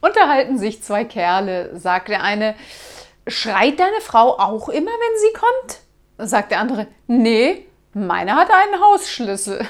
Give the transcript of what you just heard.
Unterhalten sich zwei Kerle, sagt der eine, schreit deine Frau auch immer, wenn sie kommt? Sagt der andere, nee, meine hat einen Hausschlüssel.